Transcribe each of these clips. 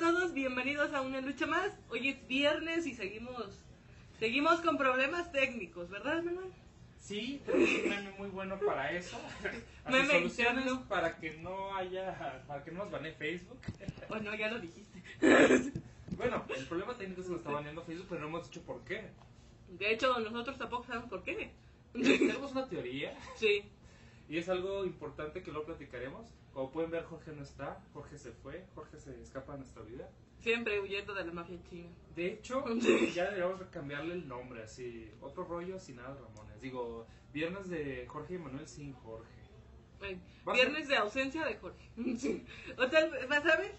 todos, bienvenidos a una lucha más. Hoy es viernes y seguimos seguimos con problemas técnicos, ¿verdad, Manuel? Sí, tenemos un meme muy bueno para eso. Meme soluciones interno. para que no haya, para que no nos banee Facebook. Bueno, ya lo dijiste. Bueno, el problema técnico es que lo está baneando Facebook, pero no hemos dicho por qué. De hecho, nosotros tampoco sabemos por qué. Tenemos una teoría Sí, y es algo importante que lo platicaremos. Como pueden ver, Jorge no está, Jorge se fue, Jorge se escapa de nuestra vida. siempre huyendo de la mafia china. De hecho, ya deberíamos cambiarle el nombre, así, otro rollo sin nada Ramones. Digo, viernes de Jorge y Manuel sin Jorge. Bueno, Viernes de ausencia de Jorge. Sí. O sea, ¿sabes?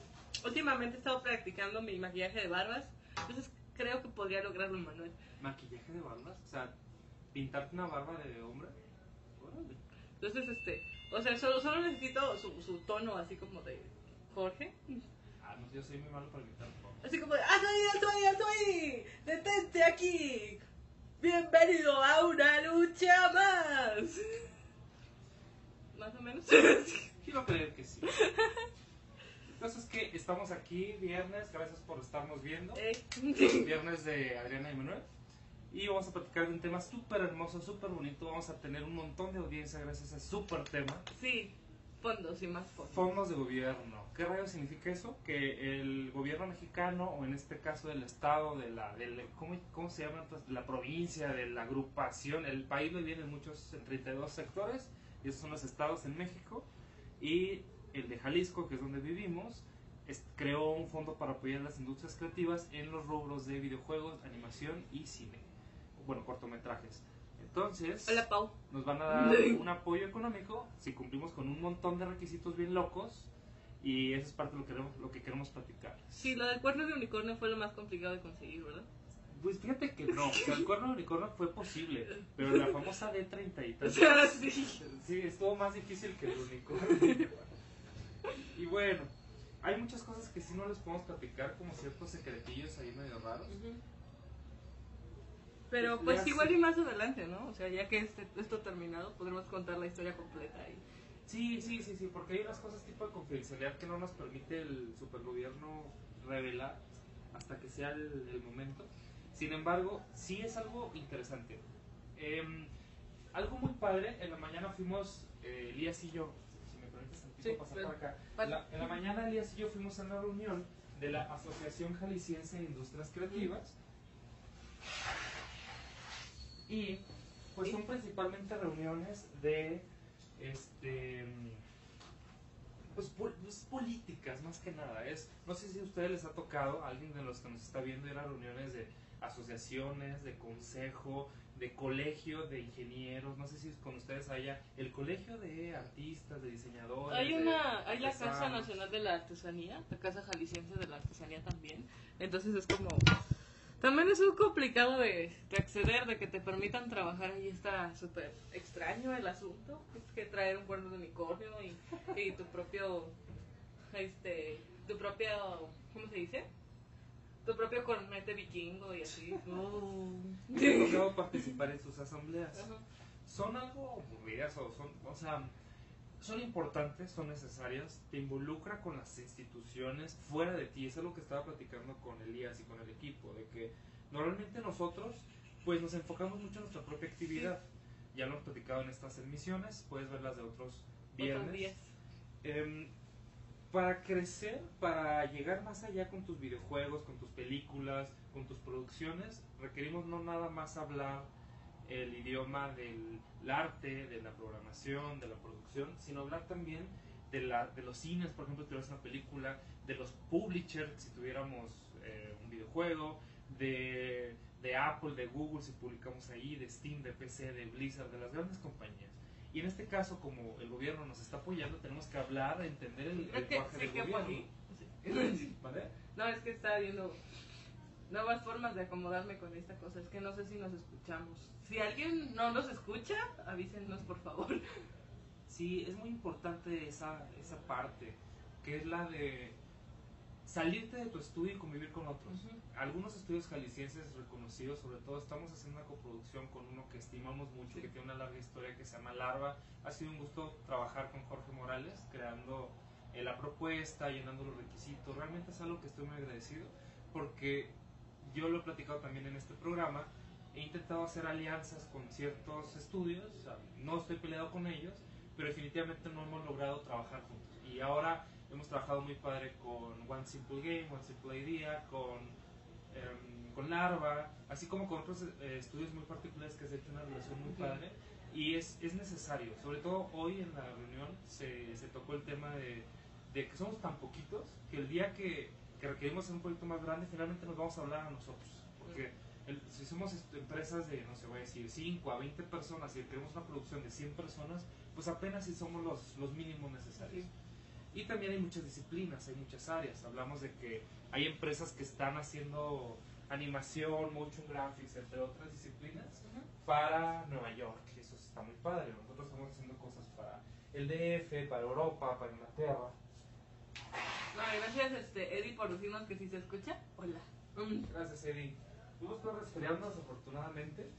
Últimamente he estado practicando mi maquillaje de barbas. Entonces creo que podría lograrlo, Manuel. ¿Maquillaje de barbas? O sea, pintarte una barba de hombre. Entonces, este, o sea, solo, solo necesito su, su tono así como de Jorge. Ah, no, yo soy muy malo para barba. Así como de, ¡ah, soy, soy, soy! ¡Detente aquí! ¡Bienvenido a una lucha más! Más o menos. Quiero creer que sí. Entonces que estamos aquí viernes, gracias por estarnos viendo. Eh, Viernes de Adriana y Manuel. Y vamos a platicar de un tema súper hermoso, súper bonito. Vamos a tener un montón de audiencia gracias a ese súper tema. sí, fondos y más fondos. Fondos de gobierno. ¿Qué rayos significa eso? Que el gobierno mexicano, o en este caso del estado, de la, del, ¿cómo, ¿cómo se llama? De la provincia, de la agrupación, el país lo divide en muchos, en 32 sectores, y esos son los estados en México, y el de Jalisco, que es donde vivimos, creó un fondo para apoyar las industrias creativas en los rubros de videojuegos, animación y cine. Bueno, cortometrajes. Entonces Hola, Pau. nos van a dar un apoyo económico si cumplimos con un montón de requisitos bien locos y eso es parte de lo que queremos, lo que queremos platicar. Sí, lo del cuerno de unicornio fue lo más complicado de conseguir, ¿verdad? Pues fíjate que no, que el cuerno de unicornio fue posible, pero la famosa D30 y tal, sí. sí, estuvo más difícil que el unicornio. Y bueno, hay muchas cosas que sí no les podemos platicar, como ciertos secretillos ahí medio raros. Pero pues sé. igual y más adelante, ¿no? O sea, ya que este, esto terminado, podremos contar la historia completa y Sí, sí, sí, sí, porque hay unas cosas tipo de confidencialidad que no nos permite el supergobierno revelar hasta que sea el, el momento. Sin embargo, sí es algo interesante. Em, algo muy padre, en la mañana fuimos, eh, Elías y yo, si me permites tantito Sí, pasar por acá. La- en la mañana Elías y yo fuimos a una reunión de la Asociación Jalisciense de Industrias Creativas. Y pues son principalmente reuniones de este pues, pol- pues, políticas más que nada es no sé si a ustedes les ha tocado a alguien de los que nos está viendo ir a reuniones de asociaciones de consejo de colegio de ingenieros no sé si con ustedes haya el colegio de artistas de diseñadores Hay de una, hay la Casa. Nacional de la Artesanía, la Casa Jalisciense de la Artesanía también. Entonces es como, también es muy complicado de, de acceder, de que te permitan trabajar ahí. Está súper extraño el asunto. Es que traer un cuerno de unicornio y, y tu propio, este, tu propio, ¿cómo se dice? Tu propio cornete vikingo y así. Me ha tocado participar en sus asambleas Ajá. son algo aburridas o son, o sea, son importantes, son necesarias, te involucra con las instituciones fuera de ti, eso es lo que estaba platicando con Elías y con el equipo, de que normalmente nosotros pues nos enfocamos mucho en nuestra propia actividad, ya lo hemos platicado en estas emisiones, puedes verlas de otros viernes. Em, para crecer, para llegar más allá con tus videojuegos, con tus películas, con tus producciones, requerimos no nada más hablar el idioma del arte, de la programación, de la producción, sino hablar también de, la, de los cines, por ejemplo, si tuvieras una película, de los publishers, si tuviéramos eh, un videojuego, de, de Apple, de Google, si publicamos ahí, de Steam, de PC, de Blizzard, de las grandes compañías. Y en este caso, como el gobierno nos está apoyando, tenemos que hablar, entender el, el lenguaje del que gobierno. Sí. ¿Vale? No, es que está viendo nuevas formas de acomodarme con esta cosa. Es que no sé si nos escuchamos. Si alguien no nos escucha, avísenos por favor. Sí, es muy importante esa, esa parte, que es la de salirte de tu estudio y convivir con otros. Ujú. Algunos estudios jaliscienses reconocidos, sobre todo, estamos haciendo una coproducción con uno que estimamos mucho, Sí. que tiene una larga historia que se llama Larva. Ha sido un gusto trabajar con Jorge Morales, creando eh, la propuesta, llenando los requisitos. Realmente es algo que estoy muy agradecido porque yo lo he platicado también en este programa. He intentado hacer alianzas con ciertos estudios, no estoy peleado con ellos, pero definitivamente no hemos logrado trabajar juntos. Y ahora hemos trabajado muy padre con One Simple Game, One Simple Idea, con, em, con Larva, así como con otros eh, estudios muy particulares que se ha hecho una relación muy padre. Y es, es necesario, sobre todo hoy en la reunión se, se tocó el tema de, de que somos tan poquitos que el día que, que requerimos un proyecto más grande, finalmente nos vamos a hablar a nosotros. Porque el- si somos empresas de, no sé, voy a decir, 5 a 20 personas y queremos una producción de 100 personas, pues apenas si somos los, los mínimos necesarios. Y también hay muchas disciplinas, hay muchas áreas. Hablamos de que hay empresas que están haciendo animación, motion graphics, entre otras disciplinas, Ujú. para Nueva York. Eso está muy padre. Nosotros estamos haciendo cosas para el DF, para Europa, para Inglaterra. Gracias, este, Eddie, por decirnos que si se escucha. Hola. Mm. Gracias, Eddie. Fuimos todos resfriando, desafortunadamente.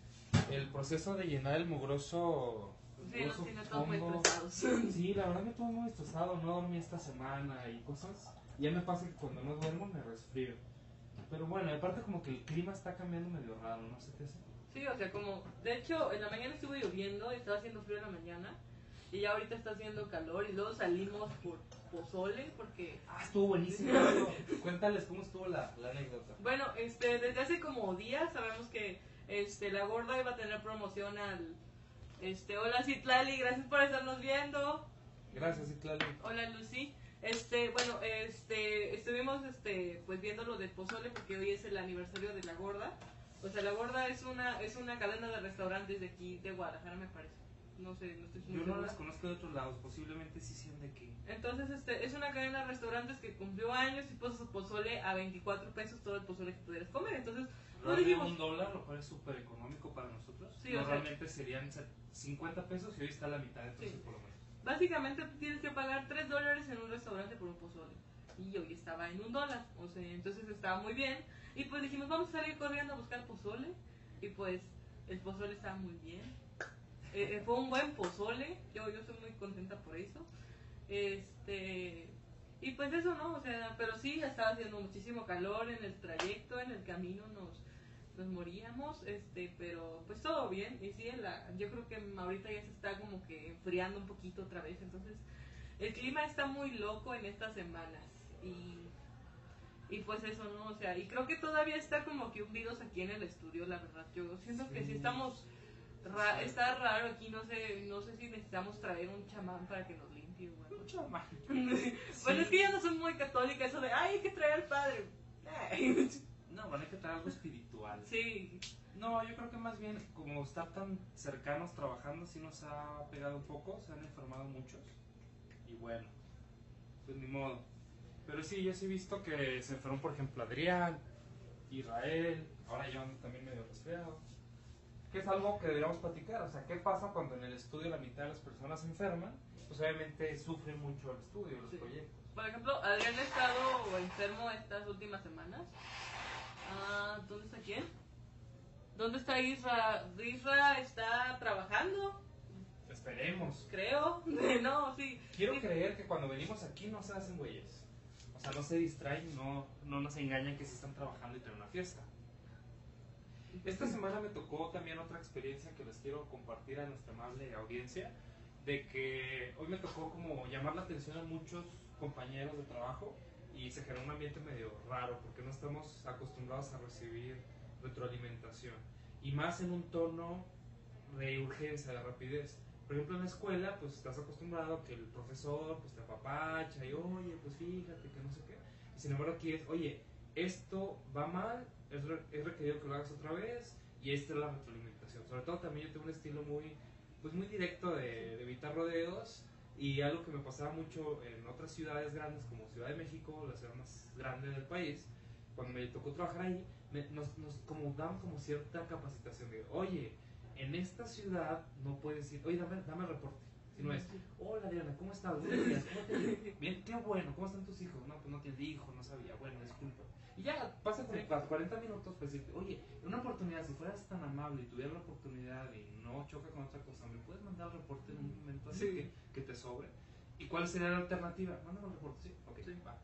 El proceso de llenar el mugroso. Sí, nos tiene todos muy estresados. Sí, la verdad me tuve muy estresado, no dormí esta semana y cosas. Ya me pasa que cuando no duermo me resfrío. Pero bueno, aparte como que el clima está cambiando medio raro, no sé qué hace. Sí, o sea, como, de hecho, en la mañana estuvo lloviendo, estaba haciendo frío en la mañana, y ya ahorita está haciendo calor, y luego salimos por pozole, porque, Ah, estuvo buenísimo. Cuéntales cómo estuvo la, la anécdota. bueno, este, desde hace como días sabemos que, este, la gorda iba a tener promoción al, este, hola Citlali, gracias por estarnos viendo, Gracias, Itlali. hola Lucy, este, bueno, este, estuvimos, este, pues viendo lo del pozole, porque hoy es el aniversario de la gorda, o sea, la gorda es una, es una cadena de restaurantes de aquí, de Guadalajara, me parece. No sé, no estoy Yo no las conozco de otros lados, posiblemente sí sean de aquí. Entonces, este, es una cadena de restaurantes que cumplió años y puso su pozole a 24 pesos todo el pozole que pudieras comer. Entonces, no Realmente dijimos, un dólar, lo cual es súper económico para nosotros. Sí, o sea- Normalmente serían se- 50 pesos y hoy está a la mitad precio Sí. por lo menos. básicamente tienes que pagar 3 dólares en un restaurante por un pozole. Y hoy estaba en un dólar, o sea, entonces estaba muy bien. Y pues dijimos, vamos a salir corriendo a buscar pozole. Y pues el pozole estaba muy bien. Eh, eh, fue un buen pozole, yo, yo estoy muy contenta por eso. Este, y pues eso, ¿no? O sea, pero sí, estaba haciendo muchísimo calor en el trayecto, en el camino nos, nos moríamos, este, pero pues todo bien. Y sí, la, yo creo que ahorita ya se está como que enfriando un poquito otra vez, entonces el clima está muy loco en estas semanas. Y, y pues eso, ¿no? O sea, y creo que todavía está como que hundidos aquí en el estudio, la verdad. Yo siento que Sí. estamos... ra- está raro aquí, no sé, no sé si necesitamos traer un chamán para que nos limpie. Un chamán. Bueno, es que yo no soy muy católica, eso de, ay, hay que traer al padre. Ay, No, bueno, hay que traer algo espiritual. Sí, No, yo creo que más bien, como estar tan cercanos trabajando, sí nos ha pegado un poco, se han enfermado muchos. Y bueno, pues ni modo. Pero sí, yo sí he visto que se enfermó, por ejemplo, Adrián, Israel, ahora yo ando también medio resfriado. Que es algo que deberíamos platicar, o sea, ¿qué pasa cuando en el estudio la mitad de las personas se enferman? Pues obviamente sufre mucho el estudio, los Sí. proyectos. por ejemplo, Adrián ha estado enfermo estas últimas semanas. Ah, ¿dónde está quién? ¿Dónde está Isra? Isra está trabajando, Esperemos. creo. no, sí. Quiero Sí. creer que cuando venimos aquí no se hacen güeyes. O sea, no se distraen, no, no nos engañan que sí están trabajando y tienen una fiesta. Esta semana me tocó también otra experiencia que les quiero compartir a nuestra amable audiencia, de que hoy me tocó como llamar la atención a muchos compañeros de trabajo y se generó un ambiente medio raro porque no estamos acostumbrados a recibir retroalimentación y más en un tono de urgencia, de rapidez. Por ejemplo, en la escuela, pues estás acostumbrado a que el profesor pues te apapacha y oye, pues fíjate que no sé qué. Y sin embargo aquí es, oye, esto va mal, es, re- es requerido que lo hagas otra vez y esta es la retroalimentación. Sobre todo también yo tengo un estilo muy, pues muy directo de, de evitar rodeos y algo que me pasaba mucho en otras ciudades grandes como Ciudad de México, la ciudad más grande del país, cuando me tocó trabajar ahí, me- nos, nos como daban como cierta capacitación de, oye, en esta ciudad no puedes decir, oye, dame, dame el reporte. Si no es, hola Diana, ¿cómo estás? ¿cómo te? Bien, qué bueno, ¿cómo están tus hijos? No, pues no tienes hijo, no sabía, bueno, disculpa. Pasa Sí. pa- 40 minutos para decirte, oye, en una oportunidad, si fueras tan amable y tuvieras la oportunidad y no choca con otra cosa, ¿me puedes mandar el reporte en un momento así Sí. que, que te sobre? ¿Y cuál sería la alternativa? Mándame un reporte, sí. Ok, Sí. va.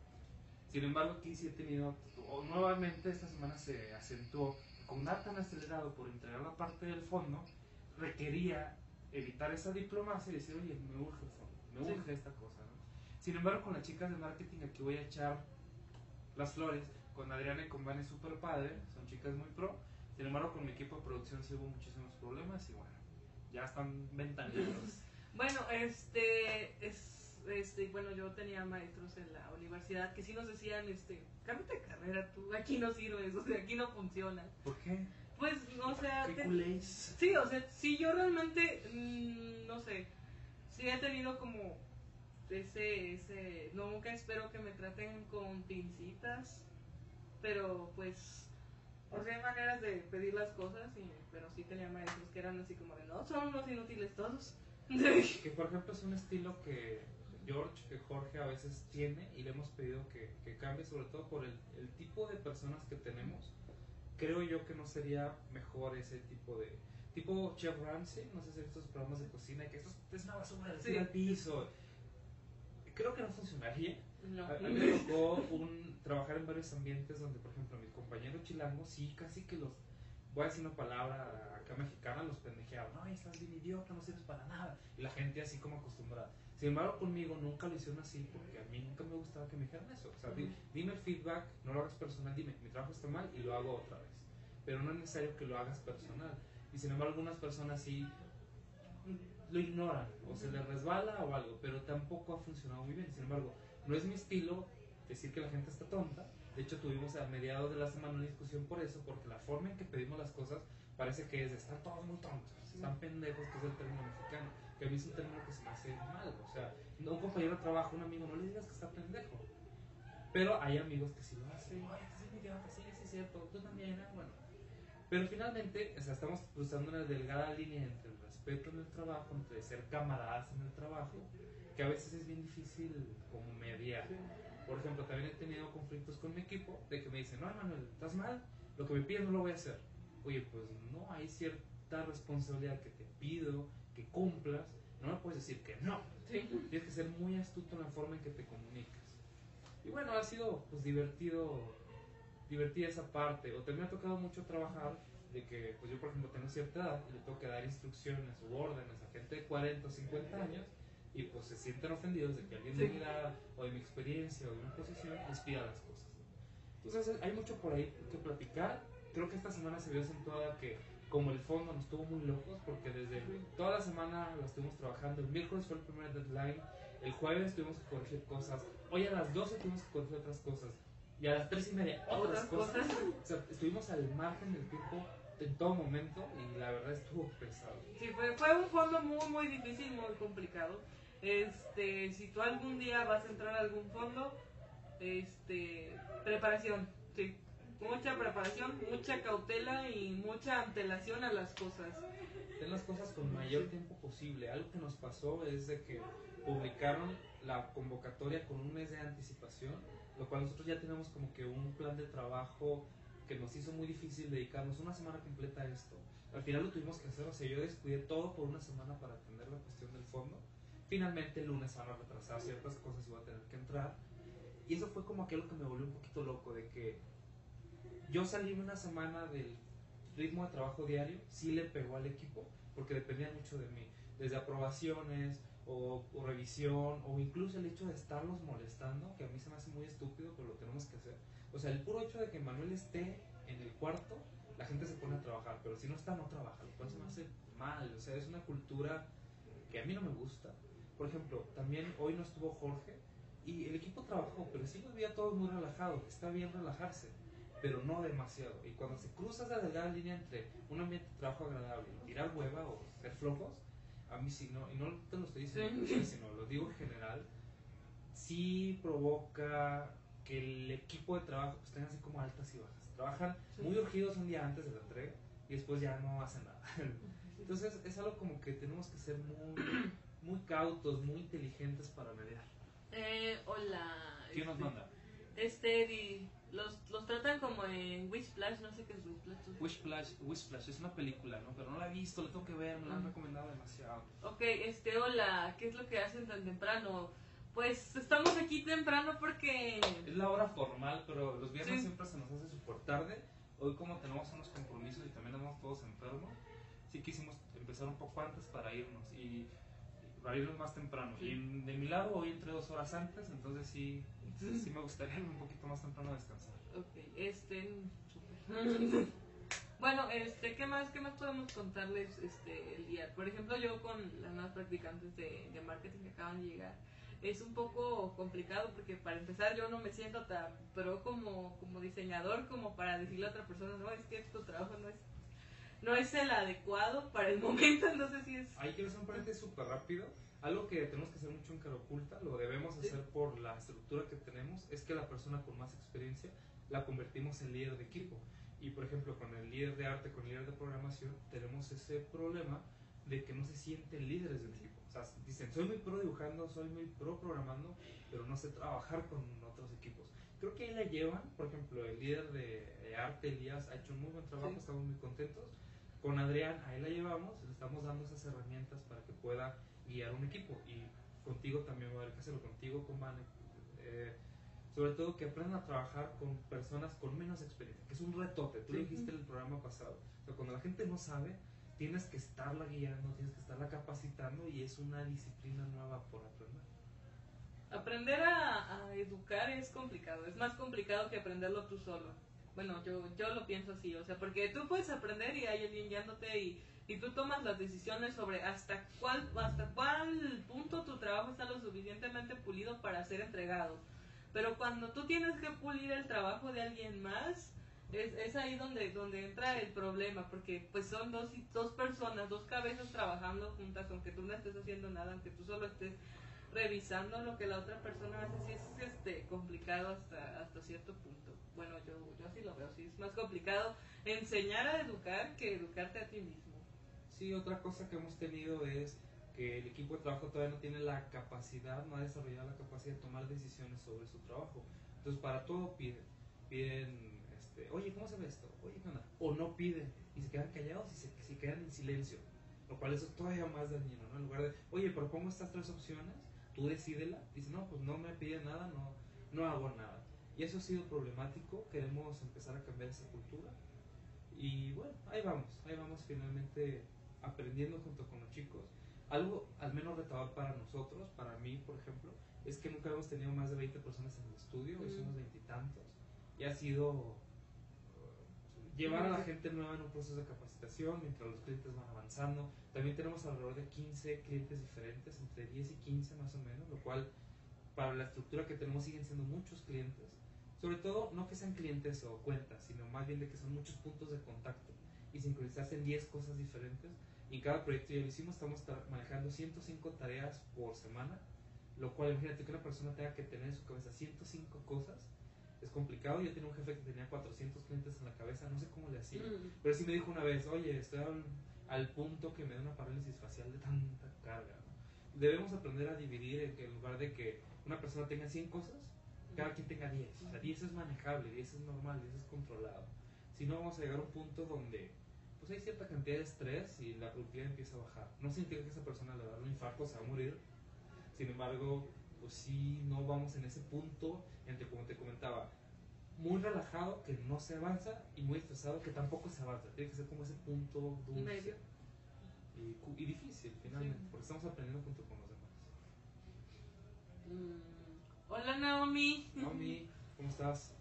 Sin embargo, aquí sí he tenido, o nuevamente esta semana se acentuó, con dar tan acelerado por entregar la parte del fondo, requería evitar esa diplomacia y decir, oye, me urge el fondo, me Sí. urge esta cosa. ¿no? Sin embargo, con las chicas de marketing aquí voy a echar las flores, con Adriana y con Vane super padre, son chicas muy pro. Sin embargo, con mi equipo de producción sí hubo muchísimos problemas y bueno, ya están ventaneados. Bueno, este, es, este, bueno, yo tenía maestros en la universidad que sí nos decían, este, cámbiate de carrera tú, aquí no sirves, o sea, aquí no funciona. ¿Por qué? Pues, o sea, ¿Qué te- culés? sí, o sea, sí, yo realmente, mm, no sé, sí he tenido como ese, ese, nunca espero que me traten con pincitas, pero pues, sea, hay maneras de pedir las cosas, y, pero sí tenía maestros que eran así como de, no, son unos inútiles todos. Que por ejemplo es un estilo que George, que Jorge a veces tiene y le hemos pedido que, que cambie, sobre todo por el, el tipo de personas que tenemos. Creo yo que no sería mejor ese tipo de. Tipo Chef Ramsay, no sé si estos programas de cocina, que esto es una basura, Sí. sí. piso. Creo que no funcionaría. No. A, mí me tocó un, trabajar en varios ambientes donde, por ejemplo, mis compañeros chilangos, sí, casi que los, voy a decir una palabra acá mexicana, los pendejeaban. No, estás bien idiota, no sirves para nada. Y la gente así como acostumbrada. Sin embargo, conmigo nunca lo hicieron así porque a mí nunca me gustaba que me dijeran eso. O sea, di- Ujú. dime el feedback, no lo hagas personal, dime, mi trabajo está mal y lo hago otra vez. Pero no es necesario que lo hagas personal. Y sin embargo, algunas personas sí lo ignoran o se les resbala o algo, pero tampoco ha funcionado muy bien. Sin embargo, no es mi estilo decir que la gente está tonta. De hecho, tuvimos a mediados de la semana una discusión por eso, porque la forma en que pedimos las cosas parece que es de están todos muy tontos, están pendejos, que es el término mexicano, que a mí es un término que se me hace mal. O sea, un compañero de trabajo, un amigo, no le digas que está pendejo. Pero hay amigos que sí lo hacen, sí, sí, es cierto, tú también, ah, bueno. Pero finalmente, o sea, estamos cruzando una delgada línea entre el respeto en el trabajo, entre ser camaradas en el trabajo, que a veces es bien difícil como mediar. Por ejemplo, también he tenido conflictos con mi equipo de que me dicen, no, Manuel, estás mal, lo que me pides no lo voy a hacer. Oye, pues no, hay cierta responsabilidad que te pido, que cumplas, no me puedes decir que no. Sí. Tienes que ser muy astuto en la forma en que te comunicas. Y bueno, ha sido pues divertido, divertida esa parte. O también me ha tocado mucho trabajar de que, pues yo por ejemplo tengo cierta edad y le tengo que dar instrucciones u órdenes a gente de 40 o 50 años y pues se sienten ofendidos de que alguien de mi edad o de mi experiencia o de mi posición les pida las cosas. Entonces hay mucho por ahí que platicar. Creo que esta semana se vio acentuada que como el fondo nos tuvo muy locos porque desde toda la semana la estuvimos trabajando. El miércoles fue el primer deadline. El jueves tuvimos que corregir cosas. Hoy a las 12 tuvimos que corregir otras cosas. Y a las 3 y media otras, Otras cosas. cosas. O sea, estuvimos al margen del tiempo en todo momento y la verdad estuvo pesado. Sí, fue, fue un fondo muy, muy difícil, muy complicado. Este, si tú algún día vas a entrar a algún fondo, este, preparación. Mucha preparación, mucha cautela y mucha antelación a las cosas. Ten las cosas con mayor tiempo posible. Algo que nos pasó es de que publicaron la convocatoria con un mes de anticipación, lo cual nosotros ya tenemos como que un plan de trabajo que nos hizo muy difícil dedicarnos una semana completa a esto. Al final lo tuvimos que hacer, o sea, yo descuidé todo por una semana para atender la cuestión del fondo. Finalmente el lunes van a retrasar ciertas cosas y voy a tener que entrar. Y eso fue como aquello que me volvió un poquito loco, de que yo salí una semana del ritmo de trabajo diario, sí le pegó al equipo, porque dependía mucho de mí, desde aprobaciones o, o revisión, o incluso el hecho de estarlos molestando, que a mí se me hace muy estúpido, pero lo tenemos que hacer. O sea, el puro hecho de que Manuel esté en el cuarto, la gente se pone a trabajar, pero si no está, no trabaja, lo cual se me hace mal, o sea, es una cultura que a mí no me gusta. Por ejemplo, también hoy no estuvo Jorge y el equipo trabajó, pero sí los veía todos muy relajados, está bien relajarse pero no demasiado. Y cuando se cruza esa delgada línea entre un ambiente de trabajo agradable y tirar hueva o ser flojos, a mí sí, no, y no te lo estoy diciendo, a sino lo digo en general, sí provoca que el equipo de trabajo pues tenga así como altas y bajas. Trabajan muy urgidos un día antes de la entrega y después ya no hacen nada. Entonces es algo como que tenemos que ser muy, muy cautos, muy inteligentes para mediar. Eh, hola. ¿Quién nos este, manda? Este Eddie. Los, los tratan como en Wishplash, no sé qué es Wishplash. Wishplash, Wishplash es una película, ¿no? Pero no la he visto, la tengo que ver, me la han recomendado demasiado. Ok, este, hola, ¿qué es lo que hacen tan temprano? Pues estamos aquí temprano porque... Es la hora formal, pero los viernes Sí. siempre se nos hace súper tarde. Hoy como tenemos unos compromisos y también andamos todos enfermos, sí quisimos empezar un poco antes para irnos y para irnos más temprano. Sí. Y de mi lado hoy entré dos horas antes, entonces sí, sí, sí me gustaría un poquito más temprano a descansar. Ok, este... bueno, este, ¿qué más, qué más podemos contarles este, el día? Por ejemplo, yo con las nuevas practicantes de, de marketing que acaban de llegar, es un poco complicado porque para empezar yo no me siento tan pro como, como diseñador como para decirle a otra persona, no, es que tu trabajo no es, no es el adecuado para el momento, entonces sí es... Ahí quiero hacer un paréntesis súper rápido. Algo que tenemos que hacer mucho en cara oculta, lo debemos hacer por la estructura que tenemos, es que la persona con más experiencia la convertimos en líder de equipo. Y por ejemplo, con el líder de arte, con el líder de programación, tenemos ese problema de que no se sienten líderes de un equipo. O sea, dicen, soy muy pro dibujando, soy muy pro programando, pero no sé trabajar con otros equipos. Creo que ahí la llevan, por ejemplo, el líder de arte, Elías, ha hecho un muy buen trabajo, Sí. estamos muy contentos. Con Adrián, ahí la llevamos, le estamos dando esas herramientas para que pueda guiar un equipo. Y contigo también va a haber que hacerlo, contigo, con Vane. eh, sobre todo que aprendan a trabajar con personas con menos experiencia, que es un retote. Tú lo dijiste en el programa pasado. O sea, cuando la gente no sabe, tienes que estarla guiando, tienes que estarla capacitando y es una disciplina nueva por aprender. Aprender a, a educar es complicado, es más complicado que aprenderlo tú solo. Bueno, yo, yo lo pienso así, o sea, porque tú puedes aprender y hay alguien guiándote y, y tú tomas las decisiones sobre hasta cuál, hasta cuál punto tu trabajo está lo suficientemente pulido para ser entregado. Pero cuando tú tienes que pulir el trabajo de alguien más, es, es ahí donde, donde entra el problema, porque pues son dos, dos personas, dos cabezas trabajando juntas, aunque tú no estés haciendo nada, aunque tú solo estés revisando lo que la otra persona hace, sí es este, complicado hasta, hasta cierto punto. Bueno, yo, yo así lo veo, sí es más complicado enseñar a educar que educarte a ti mismo. Sí, otra cosa que hemos tenido es que el equipo de trabajo todavía no tiene la capacidad, no ha desarrollado la capacidad de tomar decisiones sobre su trabajo. Entonces, para todo piden. Piden, este, oye, ¿cómo se ve esto? Oye, ¿qué? O no piden y se quedan callados y se, se quedan en silencio. Lo cual eso es todavía más dañino, ¿no? En lugar de, oye, propongo estas tres opciones, tú decídela. Dice, no, pues no me pide nada, no, no hago nada. Y eso ha sido problemático, queremos empezar a cambiar esa cultura. Y bueno, ahí vamos, ahí vamos finalmente aprendiendo junto con los chicos. Algo al menos retador para nosotros, para mí por ejemplo, es que nunca hemos tenido más de 20 personas en el estudio, hoy Mm. somos veintitantos. Y ha sido llevar a la gente nueva en un proceso de capacitación mientras los clientes van avanzando. También tenemos alrededor de 15 clientes diferentes, entre 10 y 15 más o menos, lo cual para la estructura que tenemos siguen siendo muchos clientes. Sobre todo, no que sean clientes o cuentas, sino más bien de que son muchos puntos de contacto y sincronizarse en 10 cosas diferentes. Y en cada proyecto ya lo hicimos, estamos manejando 105 tareas por semana, lo cual imagínate que una persona tenga que tener en su cabeza 105 cosas. Es complicado, yo tenía un jefe que tenía 400 clientes en la cabeza, no sé cómo le hacía. Mm. Pero sí me dijo una vez, oye, estoy al, al punto que me da una parálisis facial de tanta carga. ¿no? Debemos aprender a dividir en en lugar de que una persona tenga 100 cosas, cada quien tenga 10. O sea, 10 es manejable, 10 es normal, 10 es controlado. Si no, vamos a llegar a un punto donde pues hay cierta cantidad de estrés y la productividad empieza a bajar. No significa que esa persona le va a dar un infarto, se va a morir. Sin embargo, pues sí, no vamos en ese punto entre, como te comentaba, muy relajado que no se avanza y muy estresado que tampoco se avanza. Tiene que ser como ese punto dulce Medio. y, difícil finalmente, Sí. porque estamos aprendiendo junto con los demás. Mm. Hola Naomi. Naomi, ¿cómo estás?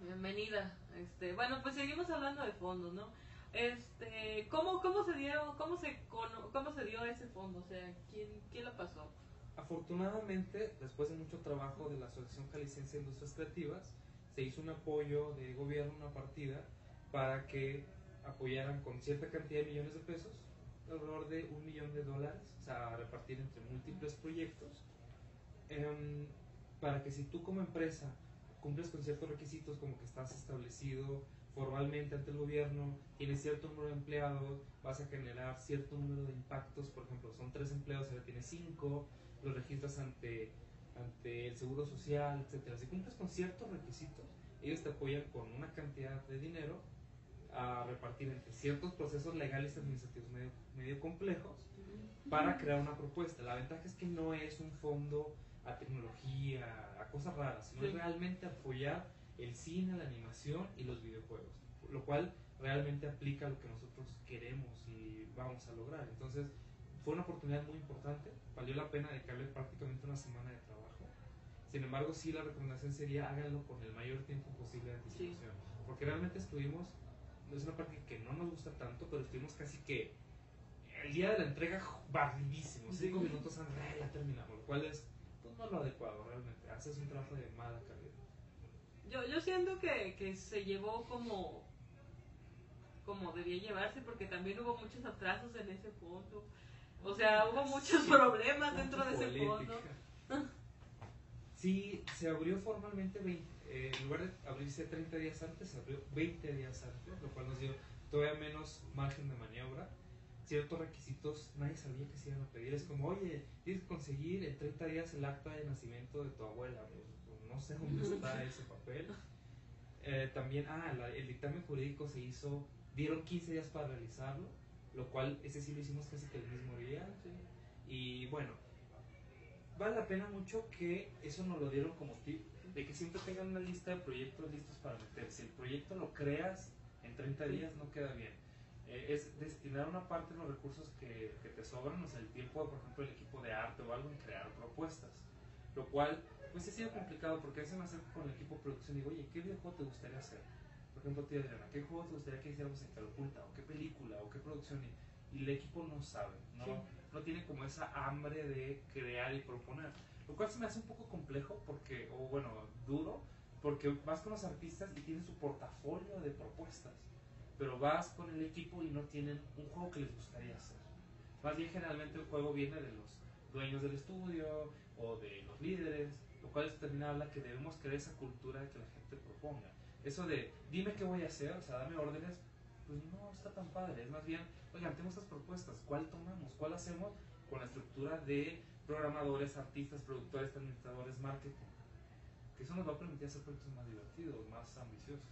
Bienvenida. Este, bueno, pues seguimos hablando de fondos, ¿no? Este, ¿cómo, cómo se dio, cómo se, cono- cómo se dio ese fondo? O sea, ¿quién, quién lo pasó? Afortunadamente, después de mucho trabajo de la Asociación Jalisciense de Industrias Creativas, se hizo un apoyo de gobierno, una partida, para que apoyaran con cierta cantidad de millones de pesos, alrededor de un millón de dólares, o sea, a repartir entre múltiples proyectos, em, para que si tú como empresa cumples con ciertos requisitos, como que estás establecido formalmente ante el gobierno, tienes cierto número de empleados, vas a generar cierto número de impactos, por ejemplo, son tres empleados, ahora tienes cinco, los registras ante, ante el Seguro Social, etcétera. Si cumples con ciertos requisitos, ellos te apoyan con una cantidad de dinero a repartir entre ciertos procesos legales y administrativos medio, medio complejos para crear una propuesta. La ventaja es que no es un fondo a tecnología, a cosas raras, sino es realmente apoyar el cine, la animación y los videojuegos, lo cual realmente aplica lo que nosotros queremos y vamos a lograr. Entonces, fue una oportunidad muy importante, valió la pena dedicarle prácticamente una semana de trabajo. Sin embargo, sí la recomendación sería háganlo con el mayor tiempo posible de anticipación, porque realmente estuvimos, es una parte que no nos gusta tanto, pero estuvimos casi que el día de la entrega barridísimo, cinco minutos antes, ya terminamos, lo cual es pues, no lo adecuado realmente, haces un trabajo de mala calidad. Yo, yo siento que, que se llevó como como debía llevarse porque también hubo muchos atrasos en ese fondo. O sea, hubo muchos problemas dentro de ese fondo. Sí, se abrió formalmente, eh, en lugar de abrirse 30 días antes, se abrió 20 días antes, lo cual nos dio todavía menos margen de maniobra. Ciertos requisitos nadie sabía que se iban a pedir. Es como, oye, tienes que conseguir en 30 días el acta de nacimiento de tu abuela. Pues, no sé dónde está ese papel. Eh, también, ah, el dictamen jurídico se hizo, dieron 15 días para realizarlo, lo cual ese sí lo hicimos casi que el mismo día. Y bueno, vale la pena mucho que eso nos lo dieron como tip, de que siempre tengan una lista de proyectos listos para meter. Si el proyecto lo creas en 30 días, no queda bien. Eh, es destinar una parte de los recursos que, que, te sobran, o sea, el tiempo, por ejemplo, el equipo de arte o algo, en crear propuestas. Lo cual, pues ha sido complicado porque a veces me acerco con el equipo de producción y digo, oye, ¿qué videojuego te gustaría hacer? Por ejemplo, tía Adriana, ¿qué juego te gustaría que hiciéramos en Calculta? ¿O qué película? ¿O qué producción? Y, el equipo no sabe, ¿no? no tiene como esa hambre de crear y proponer. Lo cual se me hace un poco complejo porque, o bueno, duro, porque vas con los artistas y tienen su portafolio de propuestas, pero vas con el equipo y no tienen un juego que les gustaría hacer. Más bien generalmente el juego viene de los dueños del estudio o de los líderes, lo cual también habla que debemos crear esa cultura de que la gente proponga. Eso de, dime qué voy a hacer, o sea, dame órdenes, pues no está tan padre. Es más bien, oigan, tenemos estas propuestas, ¿cuál tomamos? ¿Cuál hacemos con la estructura de programadores, artistas, productores, administradores, marketing? Que eso nos va a permitir hacer proyectos más divertidos, más ambiciosos.